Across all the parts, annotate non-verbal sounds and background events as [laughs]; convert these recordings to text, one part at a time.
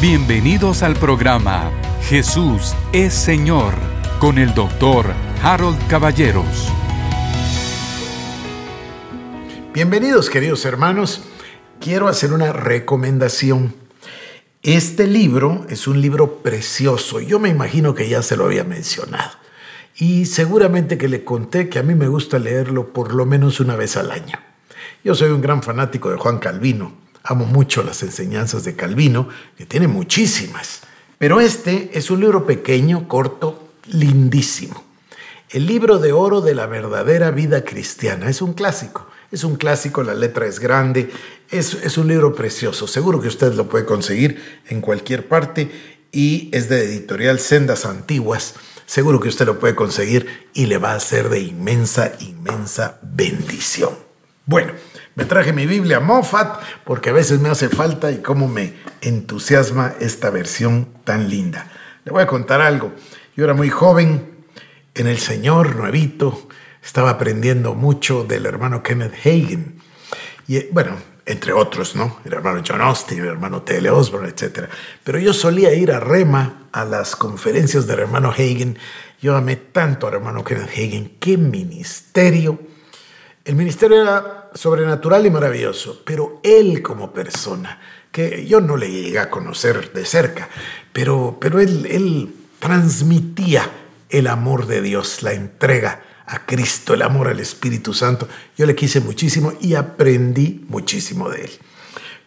Bienvenidos al programa Jesús es Señor con el doctor Harold Caballeros. Bienvenidos queridos hermanos. Quiero hacer una recomendación. Este libro es un libro precioso. Yo me imagino que ya se lo había mencionado. Y seguramente que le conté que a mí me gusta leerlo por lo menos una vez al año. Yo soy un gran fanático de Juan Calvino Amo mucho las enseñanzas de Calvino, que tiene muchísimas. Pero este es un libro pequeño, corto, lindísimo. El libro de oro de la verdadera vida cristiana. Es un clásico. Es un clásico, la letra es grande. Es, es un libro precioso. Seguro que usted lo puede conseguir en cualquier parte y es de editorial Sendas Antiguas. Seguro que usted lo puede conseguir y le va a ser de inmensa, inmensa bendición. Bueno, me traje mi Biblia Moffat porque a veces me hace falta y cómo me entusiasma esta versión tan linda. Le voy a contar algo. Yo era muy joven en el Señor, nuevito, estaba aprendiendo mucho del hermano Kenneth Hagen. Y bueno, entre otros, ¿no? El hermano John Austin, el hermano T.L. Osborne, etc. Pero yo solía ir a Rema, a las conferencias del hermano Hagen. Yo amé tanto al hermano Kenneth Hagen. ¡Qué ministerio! El ministerio era sobrenatural y maravilloso, pero él como persona, que yo no le llegué a conocer de cerca, pero, pero él, él transmitía el amor de Dios, la entrega a Cristo, el amor al Espíritu Santo. Yo le quise muchísimo y aprendí muchísimo de él.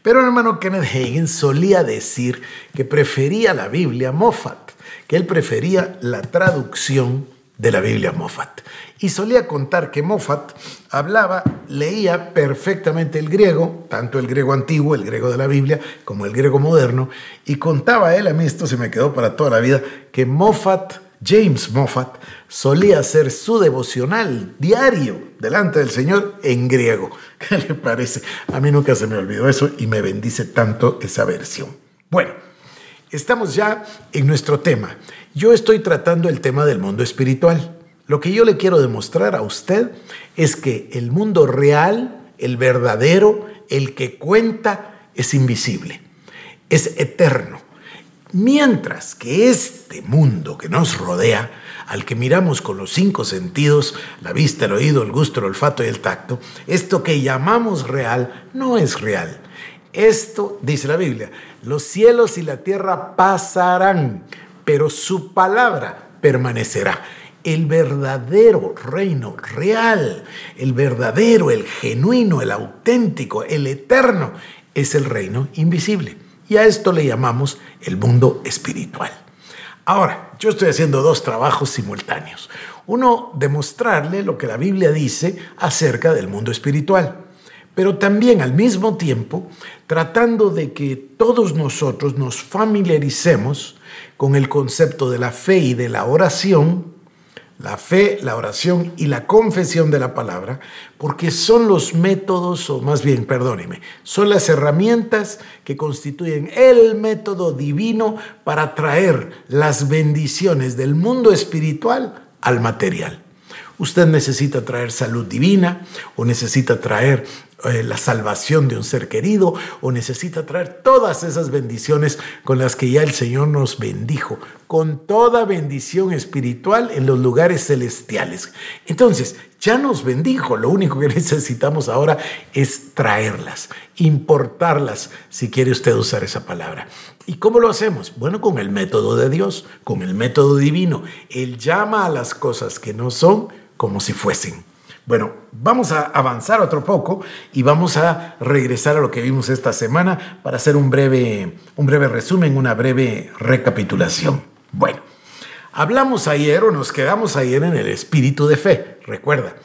Pero el hermano Kenneth Hagen solía decir que prefería la Biblia Moffat, que él prefería la traducción de la Biblia Moffat. Y solía contar que Moffat hablaba, leía perfectamente el griego, tanto el griego antiguo, el griego de la Biblia, como el griego moderno, y contaba él, a mí esto se me quedó para toda la vida, que Moffat, James Moffat, solía hacer su devocional diario delante del Señor en griego. [laughs] ¿Qué le parece? A mí nunca se me olvidó eso y me bendice tanto esa versión. Bueno, estamos ya en nuestro tema. Yo estoy tratando el tema del mundo espiritual. Lo que yo le quiero demostrar a usted es que el mundo real, el verdadero, el que cuenta, es invisible, es eterno. Mientras que este mundo que nos rodea, al que miramos con los cinco sentidos, la vista, el oído, el gusto, el olfato y el tacto, esto que llamamos real no es real. Esto, dice la Biblia, los cielos y la tierra pasarán, pero su palabra permanecerá. El verdadero reino real, el verdadero, el genuino, el auténtico, el eterno, es el reino invisible. Y a esto le llamamos el mundo espiritual. Ahora, yo estoy haciendo dos trabajos simultáneos. Uno, demostrarle lo que la Biblia dice acerca del mundo espiritual pero también al mismo tiempo tratando de que todos nosotros nos familiaricemos con el concepto de la fe y de la oración, la fe, la oración y la confesión de la palabra, porque son los métodos, o más bien, perdóneme, son las herramientas que constituyen el método divino para traer las bendiciones del mundo espiritual al material. Usted necesita traer salud divina o necesita traer eh, la salvación de un ser querido o necesita traer todas esas bendiciones con las que ya el Señor nos bendijo, con toda bendición espiritual en los lugares celestiales. Entonces, ya nos bendijo, lo único que [laughs] necesitamos ahora es traerlas, importarlas, si quiere usted usar esa palabra. ¿Y cómo lo hacemos? Bueno, con el método de Dios, con el método divino. Él llama a las cosas que no son como si fuesen. Bueno, vamos a avanzar otro poco y vamos a regresar a lo que vimos esta semana para hacer un breve, un breve resumen, una breve recapitulación. Bueno, hablamos ayer o nos quedamos ayer en el espíritu de fe. Recuerda,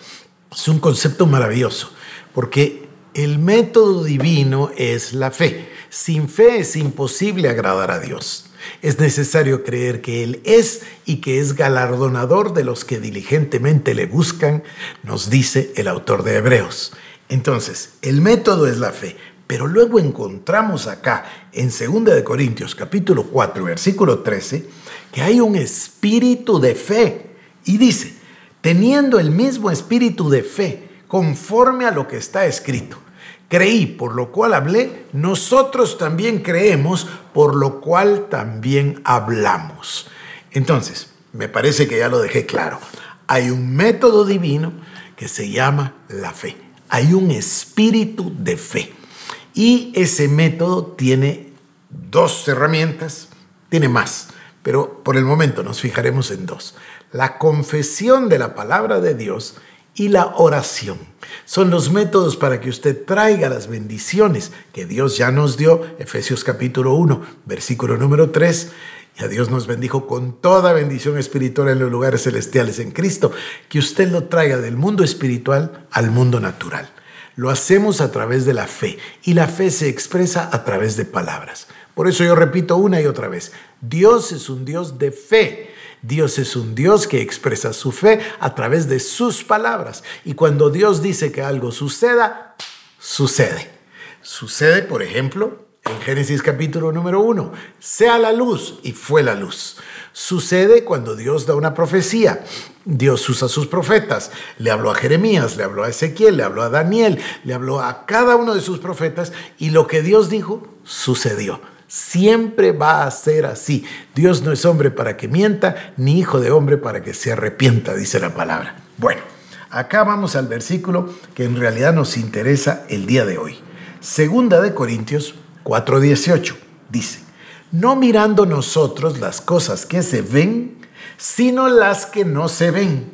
es un concepto maravilloso porque el método divino es la fe. Sin fe es imposible agradar a Dios. Es necesario creer que Él es y que es galardonador de los que diligentemente le buscan, nos dice el autor de Hebreos. Entonces, el método es la fe, pero luego encontramos acá en 2 de Corintios capítulo 4 versículo 13 que hay un espíritu de fe y dice, teniendo el mismo espíritu de fe conforme a lo que está escrito Creí, por lo cual hablé, nosotros también creemos, por lo cual también hablamos. Entonces, me parece que ya lo dejé claro. Hay un método divino que se llama la fe. Hay un espíritu de fe. Y ese método tiene dos herramientas, tiene más, pero por el momento nos fijaremos en dos. La confesión de la palabra de Dios y la oración. Son los métodos para que usted traiga las bendiciones que Dios ya nos dio, Efesios capítulo 1, versículo número 3. Y a Dios nos bendijo con toda bendición espiritual en los lugares celestiales en Cristo, que usted lo traiga del mundo espiritual al mundo natural. Lo hacemos a través de la fe y la fe se expresa a través de palabras. Por eso yo repito una y otra vez, Dios es un Dios de fe. Dios es un Dios que expresa su fe a través de sus palabras. Y cuando Dios dice que algo suceda, sucede. Sucede, por ejemplo, en Génesis capítulo número 1, sea la luz y fue la luz. Sucede cuando Dios da una profecía. Dios usa sus profetas. Le habló a Jeremías, le habló a Ezequiel, le habló a Daniel, le habló a cada uno de sus profetas y lo que Dios dijo sucedió. Siempre va a ser así. Dios no es hombre para que mienta, ni hijo de hombre para que se arrepienta, dice la palabra. Bueno, acá vamos al versículo que en realidad nos interesa el día de hoy. Segunda de Corintios 4:18 dice, no mirando nosotros las cosas que se ven, sino las que no se ven.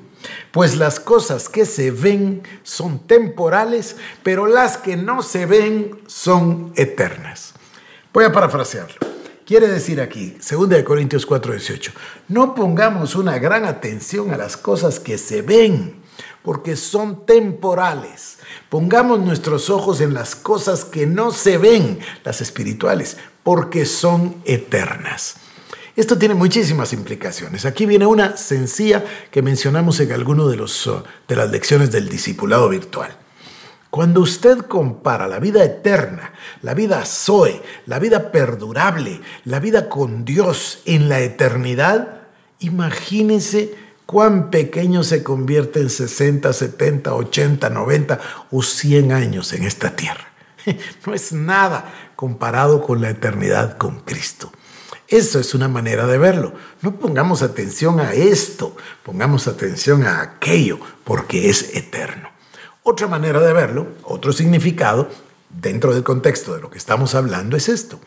Pues las cosas que se ven son temporales, pero las que no se ven son eternas. Voy a parafrasearlo. Quiere decir aquí, 2 Corintios 4:18, no pongamos una gran atención a las cosas que se ven, porque son temporales. Pongamos nuestros ojos en las cosas que no se ven, las espirituales, porque son eternas. Esto tiene muchísimas implicaciones. Aquí viene una sencilla que mencionamos en alguno de, los, de las lecciones del discipulado virtual. Cuando usted compara la vida eterna, la vida Zoe, la vida perdurable, la vida con Dios en la eternidad, imagínese cuán pequeño se convierte en 60, 70, 80, 90 o 100 años en esta tierra. [laughs] No es nada comparado con la eternidad con Cristo. Eso es una manera de verlo. No pongamos atención a esto, pongamos atención a aquello, porque es eterno. Otra manera de verlo, otro significado, dentro del contexto de lo que estamos hablando, es esto.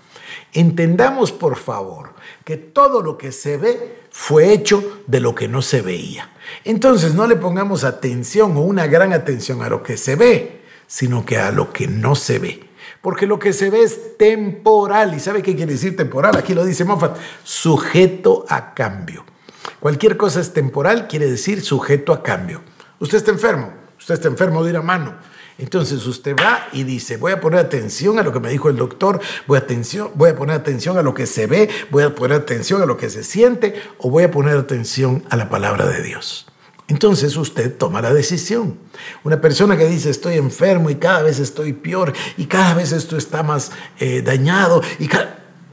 Entendamos, por favor, que todo lo que se ve fue hecho de lo que no se veía. Entonces no le pongamos atención o una gran atención a lo que se ve, sino que a lo que no se ve. Porque lo que se ve es temporal. ¿Y sabe qué quiere decir temporal? Aquí lo dice Moffat, sujeto a cambio. Cualquier cosa es temporal, quiere decir sujeto a cambio. Usted está enfermo, usted está enfermo de una mano. Entonces usted va y dice, voy a poner atención a lo que me dijo el doctor, voy a, atención, voy a poner atención a lo que se ve, voy a poner atención a lo que se siente o voy a poner atención a la palabra de Dios. Entonces usted toma la decisión. Una persona que dice estoy enfermo y cada vez estoy peor y cada vez esto está más eh, dañado y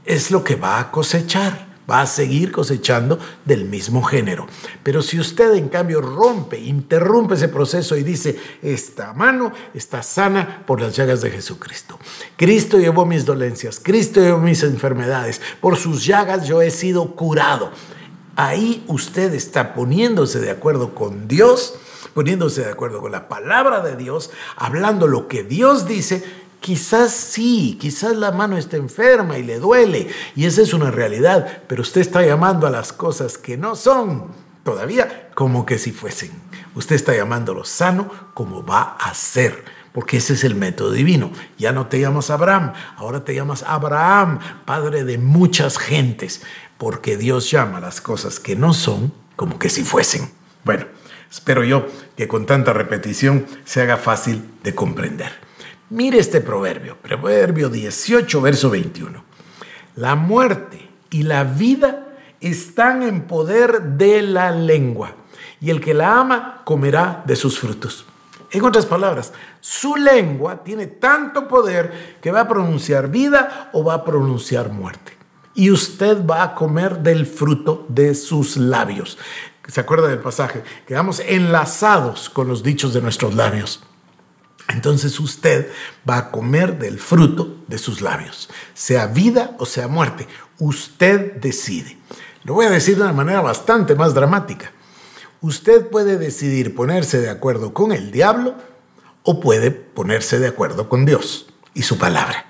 es lo que va a cosechar va a seguir cosechando del mismo género. Pero si usted en cambio rompe, interrumpe ese proceso y dice, esta mano está sana por las llagas de Jesucristo. Cristo llevó mis dolencias, Cristo llevó mis enfermedades, por sus llagas yo he sido curado. Ahí usted está poniéndose de acuerdo con Dios, poniéndose de acuerdo con la palabra de Dios, hablando lo que Dios dice Quizás sí, quizás la mano está enferma y le duele, y esa es una realidad, pero usted está llamando a las cosas que no son todavía como que si fuesen. Usted está llamándolo sano como va a ser, porque ese es el método divino. Ya no te llamas Abraham, ahora te llamas Abraham, padre de muchas gentes, porque Dios llama las cosas que no son como que si fuesen. Bueno, espero yo que con tanta repetición se haga fácil de comprender. Mire este proverbio, proverbio 18, verso 21. La muerte y la vida están en poder de la lengua, y el que la ama comerá de sus frutos. En otras palabras, su lengua tiene tanto poder que va a pronunciar vida o va a pronunciar muerte. Y usted va a comer del fruto de sus labios. ¿Se acuerda del pasaje? Quedamos enlazados con los dichos de nuestros labios. Entonces usted va a comer del fruto de sus labios, sea vida o sea muerte. Usted decide. Lo voy a decir de una manera bastante más dramática. Usted puede decidir ponerse de acuerdo con el diablo o puede ponerse de acuerdo con Dios y su palabra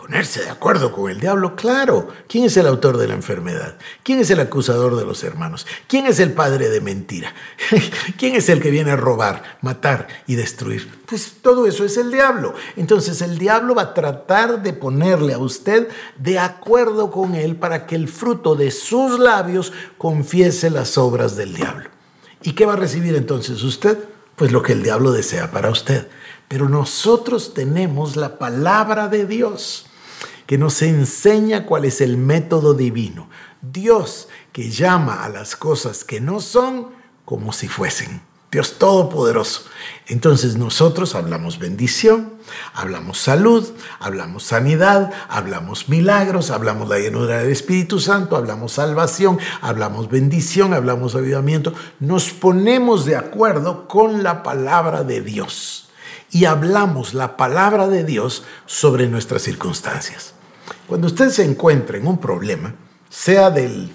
ponerse de acuerdo con el diablo, claro. ¿Quién es el autor de la enfermedad? ¿Quién es el acusador de los hermanos? ¿Quién es el padre de mentira? [laughs] ¿Quién es el que viene a robar, matar y destruir? Pues todo eso es el diablo. Entonces el diablo va a tratar de ponerle a usted de acuerdo con él para que el fruto de sus labios confiese las obras del diablo. ¿Y qué va a recibir entonces usted? Pues lo que el diablo desea para usted. Pero nosotros tenemos la palabra de Dios que nos enseña cuál es el método divino. Dios que llama a las cosas que no son como si fuesen. Dios Todopoderoso. Entonces nosotros hablamos bendición, hablamos salud, hablamos sanidad, hablamos milagros, hablamos la llenura del Espíritu Santo, hablamos salvación, hablamos bendición, hablamos avivamiento. Nos ponemos de acuerdo con la palabra de Dios y hablamos la palabra de Dios sobre nuestras circunstancias. Cuando usted se encuentra en un problema, sea de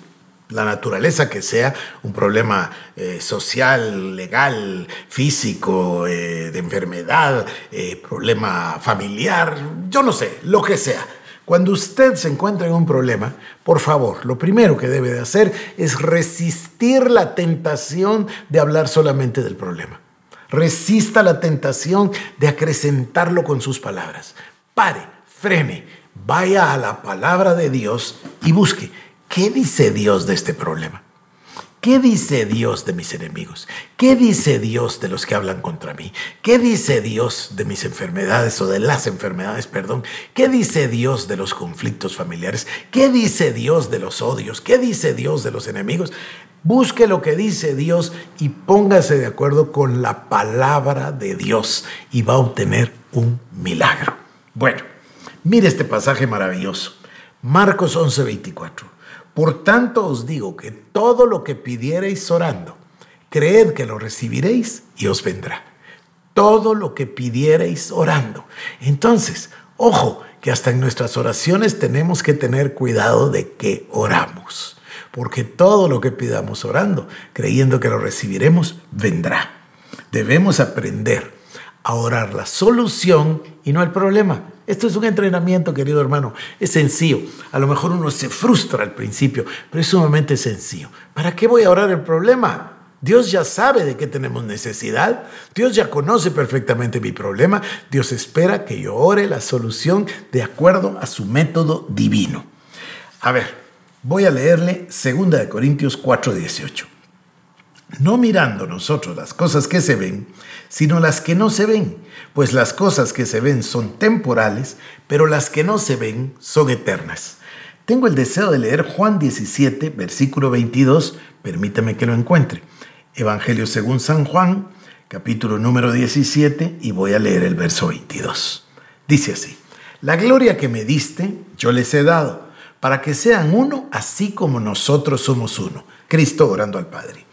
la naturaleza que sea, un problema eh, social, legal, físico, eh, de enfermedad, eh, problema familiar, yo no sé, lo que sea. Cuando usted se encuentra en un problema, por favor, lo primero que debe de hacer es resistir la tentación de hablar solamente del problema. Resista la tentación de acrecentarlo con sus palabras. Pare, frene, vaya a la palabra de Dios y busque qué dice Dios de este problema. ¿Qué dice Dios de mis enemigos? ¿Qué dice Dios de los que hablan contra mí? ¿Qué dice Dios de mis enfermedades o de las enfermedades, perdón? ¿Qué dice Dios de los conflictos familiares? ¿Qué dice Dios de los odios? ¿Qué dice Dios de los enemigos? Busque lo que dice Dios y póngase de acuerdo con la palabra de Dios y va a obtener un milagro. Bueno, Mire este pasaje maravilloso. Marcos 11:24. Por tanto os digo que todo lo que pidiereis orando, creed que lo recibiréis y os vendrá. Todo lo que pidiereis orando. Entonces, ojo, que hasta en nuestras oraciones tenemos que tener cuidado de que oramos. Porque todo lo que pidamos orando, creyendo que lo recibiremos, vendrá. Debemos aprender a orar la solución y no el problema. Esto es un entrenamiento, querido hermano. Es sencillo. A lo mejor uno se frustra al principio, pero es sumamente sencillo. ¿Para qué voy a orar el problema? Dios ya sabe de qué tenemos necesidad. Dios ya conoce perfectamente mi problema. Dios espera que yo ore la solución de acuerdo a su método divino. A ver, voy a leerle 2 Corintios 4:18 no mirando nosotros las cosas que se ven, sino las que no se ven, pues las cosas que se ven son temporales, pero las que no se ven son eternas. Tengo el deseo de leer Juan 17, versículo 22, permítame que lo encuentre. Evangelio según San Juan, capítulo número 17, y voy a leer el verso 22. Dice así, la gloria que me diste, yo les he dado, para que sean uno así como nosotros somos uno. Cristo orando al Padre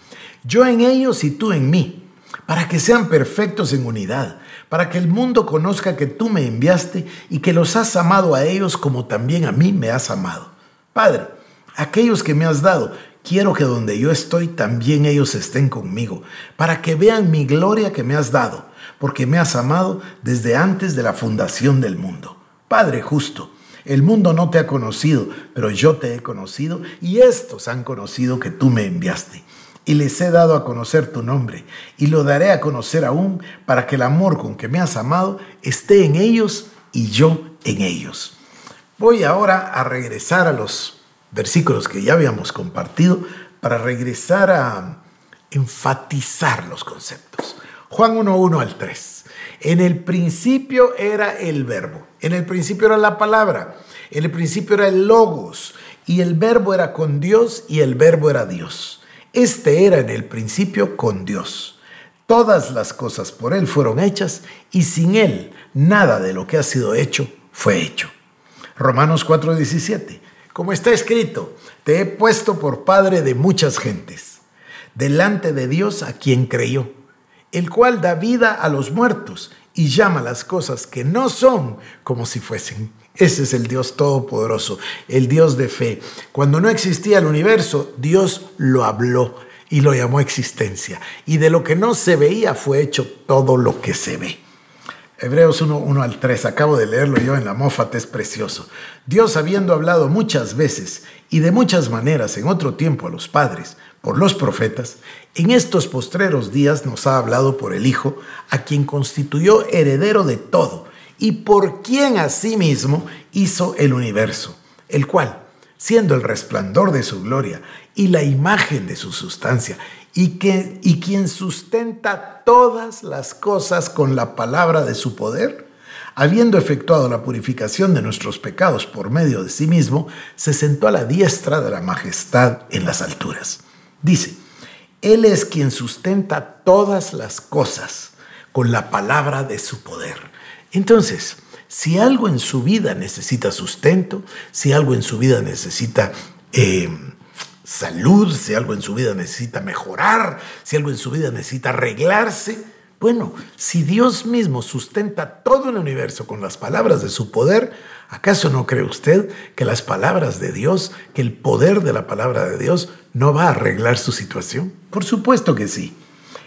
yo en ellos y tú en mí, para que sean perfectos en unidad, para que el mundo conozca que tú me enviaste y que los has amado a ellos como también a mí me has amado. Padre, aquellos que me has dado, quiero que donde yo estoy también ellos estén conmigo, para que vean mi gloria que me has dado, porque me has amado desde antes de la fundación del mundo. Padre justo, el mundo no te ha conocido, pero yo te he conocido y estos han conocido que tú me enviaste y les he dado a conocer tu nombre, y lo daré a conocer aún, para que el amor con que me has amado esté en ellos y yo en ellos. Voy ahora a regresar a los versículos que ya habíamos compartido, para regresar a enfatizar los conceptos. Juan 1.1 al 3. En el principio era el verbo, en el principio era la palabra, en el principio era el logos, y el verbo era con Dios y el verbo era Dios. Este era en el principio con Dios. Todas las cosas por Él fueron hechas y sin Él nada de lo que ha sido hecho fue hecho. Romanos 4:17. Como está escrito, te he puesto por Padre de muchas gentes, delante de Dios a quien creyó, el cual da vida a los muertos y llama las cosas que no son como si fuesen. Ese es el Dios todopoderoso, el Dios de fe. Cuando no existía el universo, Dios lo habló y lo llamó existencia. Y de lo que no se veía fue hecho todo lo que se ve. Hebreos 1, 1 al 3, acabo de leerlo yo en la Mófate, es precioso. Dios habiendo hablado muchas veces y de muchas maneras en otro tiempo a los padres, por los profetas, en estos postreros días nos ha hablado por el Hijo, a quien constituyó heredero de todo, y por quien asimismo hizo el universo, el cual, siendo el resplandor de su gloria y la imagen de su sustancia, y, que, y quien sustenta todas las cosas con la palabra de su poder, habiendo efectuado la purificación de nuestros pecados por medio de sí mismo, se sentó a la diestra de la majestad en las alturas. Dice, Él es quien sustenta todas las cosas con la palabra de su poder. Entonces, si algo en su vida necesita sustento, si algo en su vida necesita... Eh, salud, si algo en su vida necesita mejorar, si algo en su vida necesita arreglarse. Bueno, si Dios mismo sustenta todo el universo con las palabras de su poder, ¿acaso no cree usted que las palabras de Dios, que el poder de la palabra de Dios no va a arreglar su situación? Por supuesto que sí.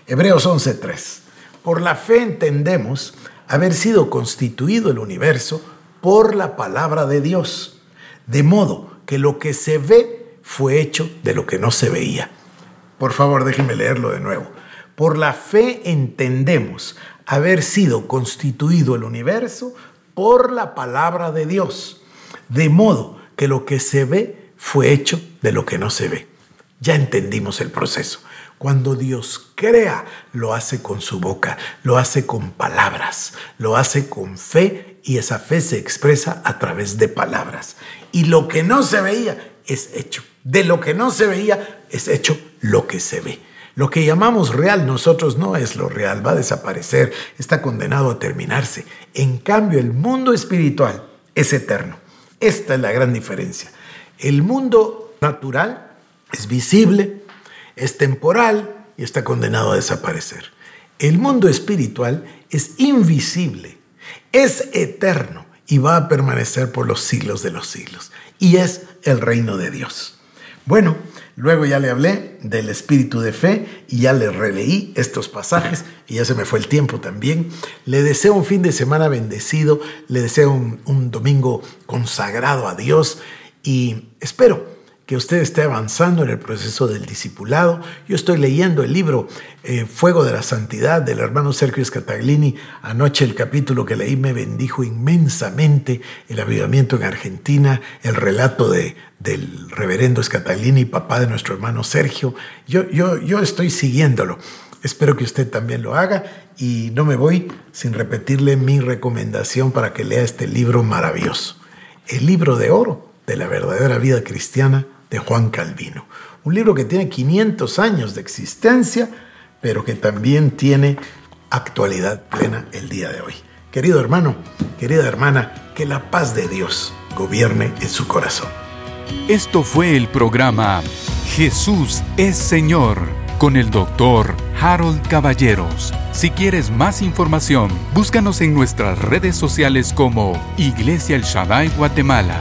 Hebreos 11:3. Por la fe entendemos haber sido constituido el universo por la palabra de Dios, de modo que lo que se ve fue hecho de lo que no se veía. Por favor, déjenme leerlo de nuevo. Por la fe entendemos haber sido constituido el universo por la palabra de Dios, de modo que lo que se ve fue hecho de lo que no se ve. Ya entendimos el proceso. Cuando Dios crea, lo hace con su boca, lo hace con palabras, lo hace con fe y esa fe se expresa a través de palabras. Y lo que no se veía es hecho. De lo que no se veía es hecho lo que se ve. Lo que llamamos real nosotros no es lo real, va a desaparecer, está condenado a terminarse. En cambio, el mundo espiritual es eterno. Esta es la gran diferencia. El mundo natural es visible, es temporal y está condenado a desaparecer. El mundo espiritual es invisible, es eterno y va a permanecer por los siglos de los siglos. Y es el reino de Dios. Bueno, luego ya le hablé del espíritu de fe y ya le releí estos pasajes y ya se me fue el tiempo también. Le deseo un fin de semana bendecido, le deseo un, un domingo consagrado a Dios y espero que usted esté avanzando en el proceso del discipulado. Yo estoy leyendo el libro eh, Fuego de la Santidad del hermano Sergio Scataglini. Anoche el capítulo que leí me bendijo inmensamente el avivamiento en Argentina, el relato de, del reverendo Scataglini, papá de nuestro hermano Sergio. Yo, yo, yo estoy siguiéndolo. Espero que usted también lo haga y no me voy sin repetirle mi recomendación para que lea este libro maravilloso. El libro de oro de la verdadera vida cristiana de Juan Calvino. Un libro que tiene 500 años de existencia, pero que también tiene actualidad plena el día de hoy. Querido hermano, querida hermana, que la paz de Dios gobierne en su corazón. Esto fue el programa Jesús es Señor con el doctor Harold Caballeros. Si quieres más información, búscanos en nuestras redes sociales como Iglesia El Shaddai Guatemala